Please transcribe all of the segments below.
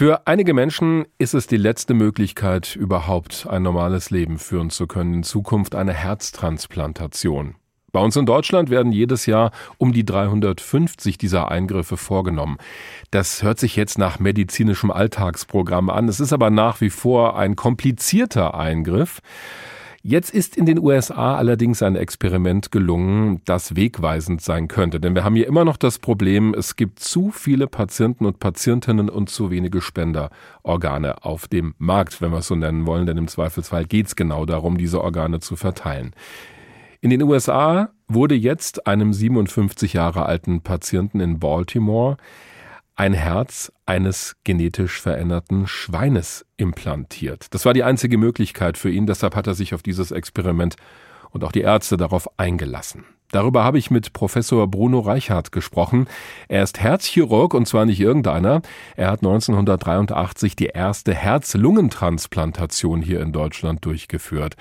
Für einige Menschen ist es die letzte Möglichkeit, überhaupt ein normales Leben führen zu können, in Zukunft eine Herztransplantation. Bei uns in Deutschland werden jedes Jahr um die 350 dieser Eingriffe vorgenommen. Das hört sich jetzt nach medizinischem Alltagsprogramm an. Es ist aber nach wie vor ein komplizierter Eingriff. Jetzt ist in den USA allerdings ein Experiment gelungen, das wegweisend sein könnte. Denn wir haben hier immer noch das Problem, es gibt zu viele Patienten und Patientinnen und zu wenige Spenderorgane auf dem Markt, wenn wir es so nennen wollen. Denn im Zweifelsfall geht es genau darum, diese Organe zu verteilen. In den USA wurde jetzt einem 57 Jahre alten Patienten in Baltimore ein Herz eines genetisch veränderten Schweines implantiert. Das war die einzige Möglichkeit für ihn, deshalb hat er sich auf dieses Experiment und auch die Ärzte darauf eingelassen. Darüber habe ich mit Professor Bruno Reichhardt gesprochen. Er ist Herzchirurg und zwar nicht irgendeiner. Er hat 1983 die erste Herz-Lungentransplantation hier in Deutschland durchgeführt.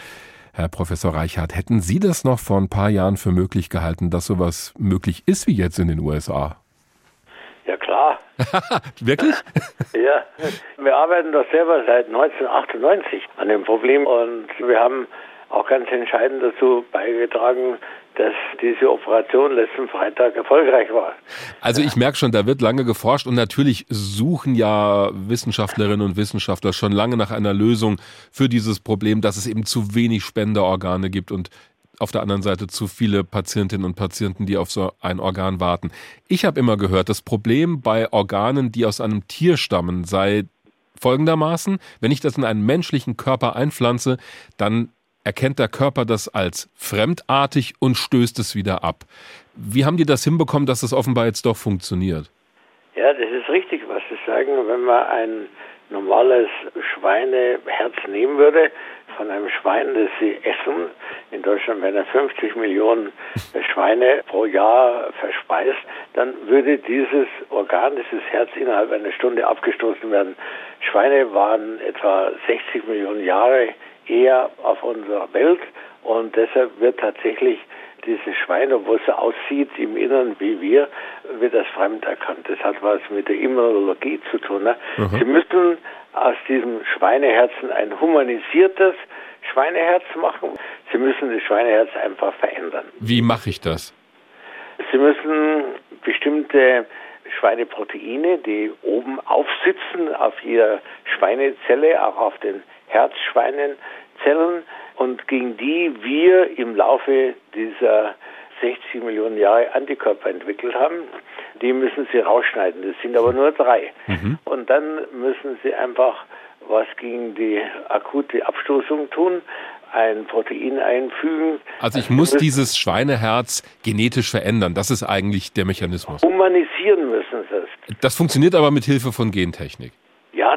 Herr Professor Reichhardt, hätten Sie das noch vor ein paar Jahren für möglich gehalten, dass sowas möglich ist wie jetzt in den USA? Ja klar. Wirklich? ja, wir arbeiten doch selber seit 1998 an dem Problem und wir haben auch ganz entscheidend dazu beigetragen, dass diese Operation letzten Freitag erfolgreich war. Also ich merke schon, da wird lange geforscht und natürlich suchen ja Wissenschaftlerinnen und Wissenschaftler schon lange nach einer Lösung für dieses Problem, dass es eben zu wenig Spenderorgane gibt und auf der anderen Seite zu viele Patientinnen und Patienten, die auf so ein Organ warten. Ich habe immer gehört, das Problem bei Organen, die aus einem Tier stammen, sei folgendermaßen, wenn ich das in einen menschlichen Körper einpflanze, dann erkennt der Körper das als fremdartig und stößt es wieder ab. Wie haben die das hinbekommen, dass das offenbar jetzt doch funktioniert? Ja, das ist richtig, was Sie sagen. Wenn man ein normales Schweineherz nehmen würde, von einem Schwein, das sie essen. In Deutschland werden 50 Millionen Schweine pro Jahr verspeist. Dann würde dieses Organ, dieses Herz innerhalb einer Stunde abgestoßen werden. Schweine waren etwa 60 Millionen Jahre eher auf unserer Welt und deshalb wird tatsächlich dieses Schwein, obwohl es so aussieht im Inneren wie wir, wird das fremd erkannt. Das hat was mit der Immunologie zu tun. Ne? Mhm. Sie müssen aus diesem Schweineherzen ein humanisiertes Schweineherz machen. Sie müssen das Schweineherz einfach verändern. Wie mache ich das? Sie müssen bestimmte Schweineproteine, die oben aufsitzen auf jeder Schweinezelle, auch auf den Herzschweinenzellen und gegen die wir im Laufe dieser 60 Millionen Jahre Antikörper entwickelt haben, die müssen sie rausschneiden. Das sind aber nur drei. Mhm. Und dann müssen sie einfach was gegen die akute Abstoßung tun, ein Protein einfügen. Also ich muss dieses Schweineherz genetisch verändern. Das ist eigentlich der Mechanismus. Humanisieren müssen sie es. Das funktioniert aber mit Hilfe von Gentechnik.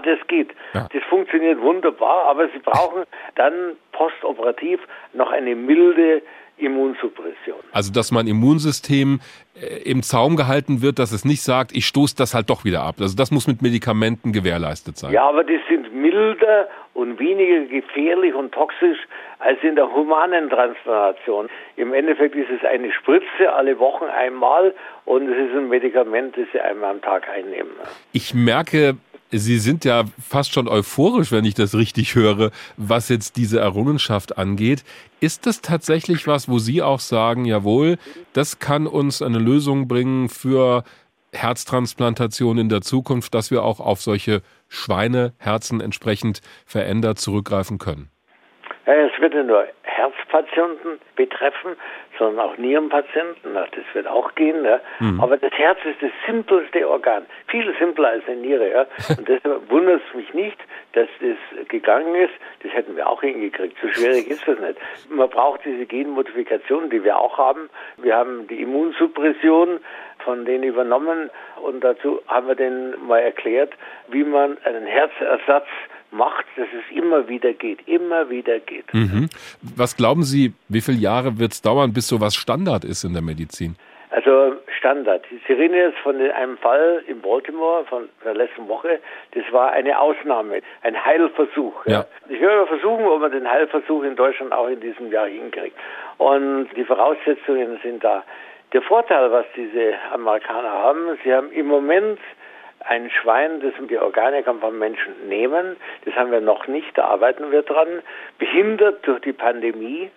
Das geht. Ja. Das funktioniert wunderbar, aber Sie brauchen dann postoperativ noch eine milde Immunsuppression. Also, dass mein Immunsystem äh, im Zaum gehalten wird, dass es nicht sagt, ich stoße das halt doch wieder ab. Also, das muss mit Medikamenten gewährleistet sein. Ja, aber die sind milder und weniger gefährlich und toxisch als in der humanen Transplantation. Im Endeffekt ist es eine Spritze alle Wochen einmal und es ist ein Medikament, das Sie einmal am Tag einnehmen. Ich merke, Sie sind ja fast schon euphorisch, wenn ich das richtig höre, was jetzt diese Errungenschaft angeht. Ist das tatsächlich was, wo Sie auch sagen, jawohl, das kann uns eine Lösung bringen für Herztransplantation in der Zukunft, dass wir auch auf solche Schweineherzen entsprechend verändert zurückgreifen können? Es wird nur Herzpatienten betreffen, sondern auch Nierenpatienten. Das wird auch gehen. Ja. Mhm. Aber das Herz ist das simpelste Organ, viel simpler als eine Niere. Ja. Und deshalb wundert es mich nicht, dass das gegangen ist. Das hätten wir auch hingekriegt. So schwierig ist das nicht. Man braucht diese Genmodifikation, die wir auch haben. Wir haben die Immunsuppression von denen übernommen und dazu haben wir denen mal erklärt, wie man einen Herzersatz macht, dass es immer wieder geht, immer wieder geht. Mhm. Was glauben Sie, wie viele Jahre wird es dauern, bis sowas Standard ist in der Medizin? Also Standard. Sie reden jetzt von einem Fall in Baltimore von der letzten Woche. Das war eine Ausnahme, ein Heilversuch. Ja. Ich werde versuchen, ob man den Heilversuch in Deutschland auch in diesem Jahr hinkriegt. Und die Voraussetzungen sind da. Der Vorteil, was diese Amerikaner haben, sie haben im Moment ein Schwein, das die Organe kann vom Menschen nehmen. Das haben wir noch nicht, da arbeiten wir dran. Behindert durch die Pandemie,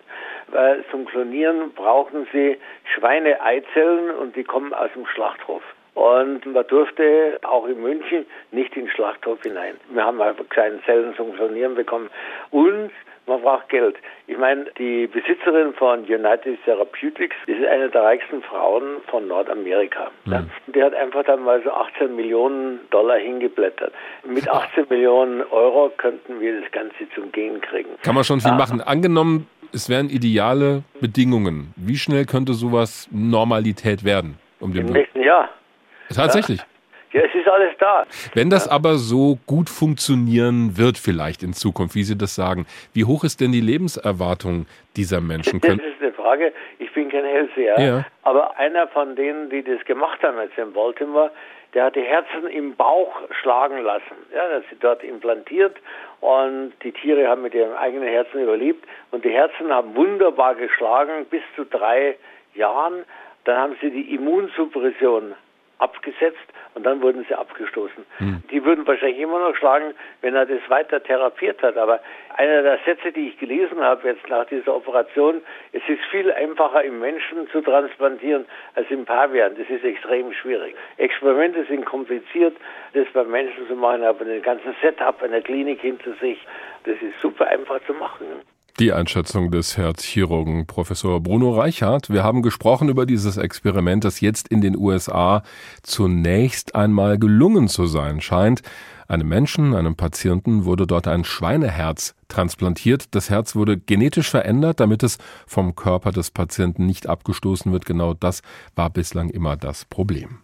weil zum Klonieren brauchen sie Schweineeizellen und die kommen aus dem Schlachthof. Und man durfte auch in München nicht in den Schlachthof hinein. Wir haben einfach keine Zellen zum Klonieren bekommen. Und man braucht Geld. Ich meine, die Besitzerin von United Therapeutics ist eine der reichsten Frauen von Nordamerika. Mhm. Die hat einfach dann mal so 18 Millionen Dollar hingeblättert. Mit 18 Millionen Euro könnten wir das Ganze zum Gehen kriegen. Kann man schon viel ja. machen. Angenommen, es wären ideale Bedingungen. Wie schnell könnte sowas Normalität werden? Um Im nächsten Jahr. Tatsächlich. Ja. Ja, es ist alles da. Wenn das aber so gut funktionieren wird, vielleicht in Zukunft, wie Sie das sagen, wie hoch ist denn die Lebenserwartung dieser Menschen? Das ist eine Frage. Ich bin kein Hellseher, ja. aber einer von denen, die das gemacht haben jetzt in Baltimore, der hat die Herzen im Bauch schlagen lassen. Ja, das ist dort implantiert und die Tiere haben mit ihrem eigenen Herzen überlebt und die Herzen haben wunderbar geschlagen bis zu drei Jahren. Dann haben sie die Immunsuppression abgesetzt und dann wurden sie abgestoßen. Hm. Die würden wahrscheinlich immer noch schlagen, wenn er das weiter therapiert hat. Aber einer der Sätze, die ich gelesen habe jetzt nach dieser Operation, es ist viel einfacher im Menschen zu transplantieren als im Pavian. Das ist extrem schwierig. Experimente sind kompliziert, das beim Menschen zu machen, aber den ganzen Setup einer Klinik hinter sich, das ist super einfach zu machen. Die Einschätzung des Herzchirurgen Professor Bruno Reichert. Wir haben gesprochen über dieses Experiment, das jetzt in den USA zunächst einmal gelungen zu sein scheint. Einem Menschen, einem Patienten, wurde dort ein Schweineherz transplantiert. Das Herz wurde genetisch verändert, damit es vom Körper des Patienten nicht abgestoßen wird. Genau das war bislang immer das Problem.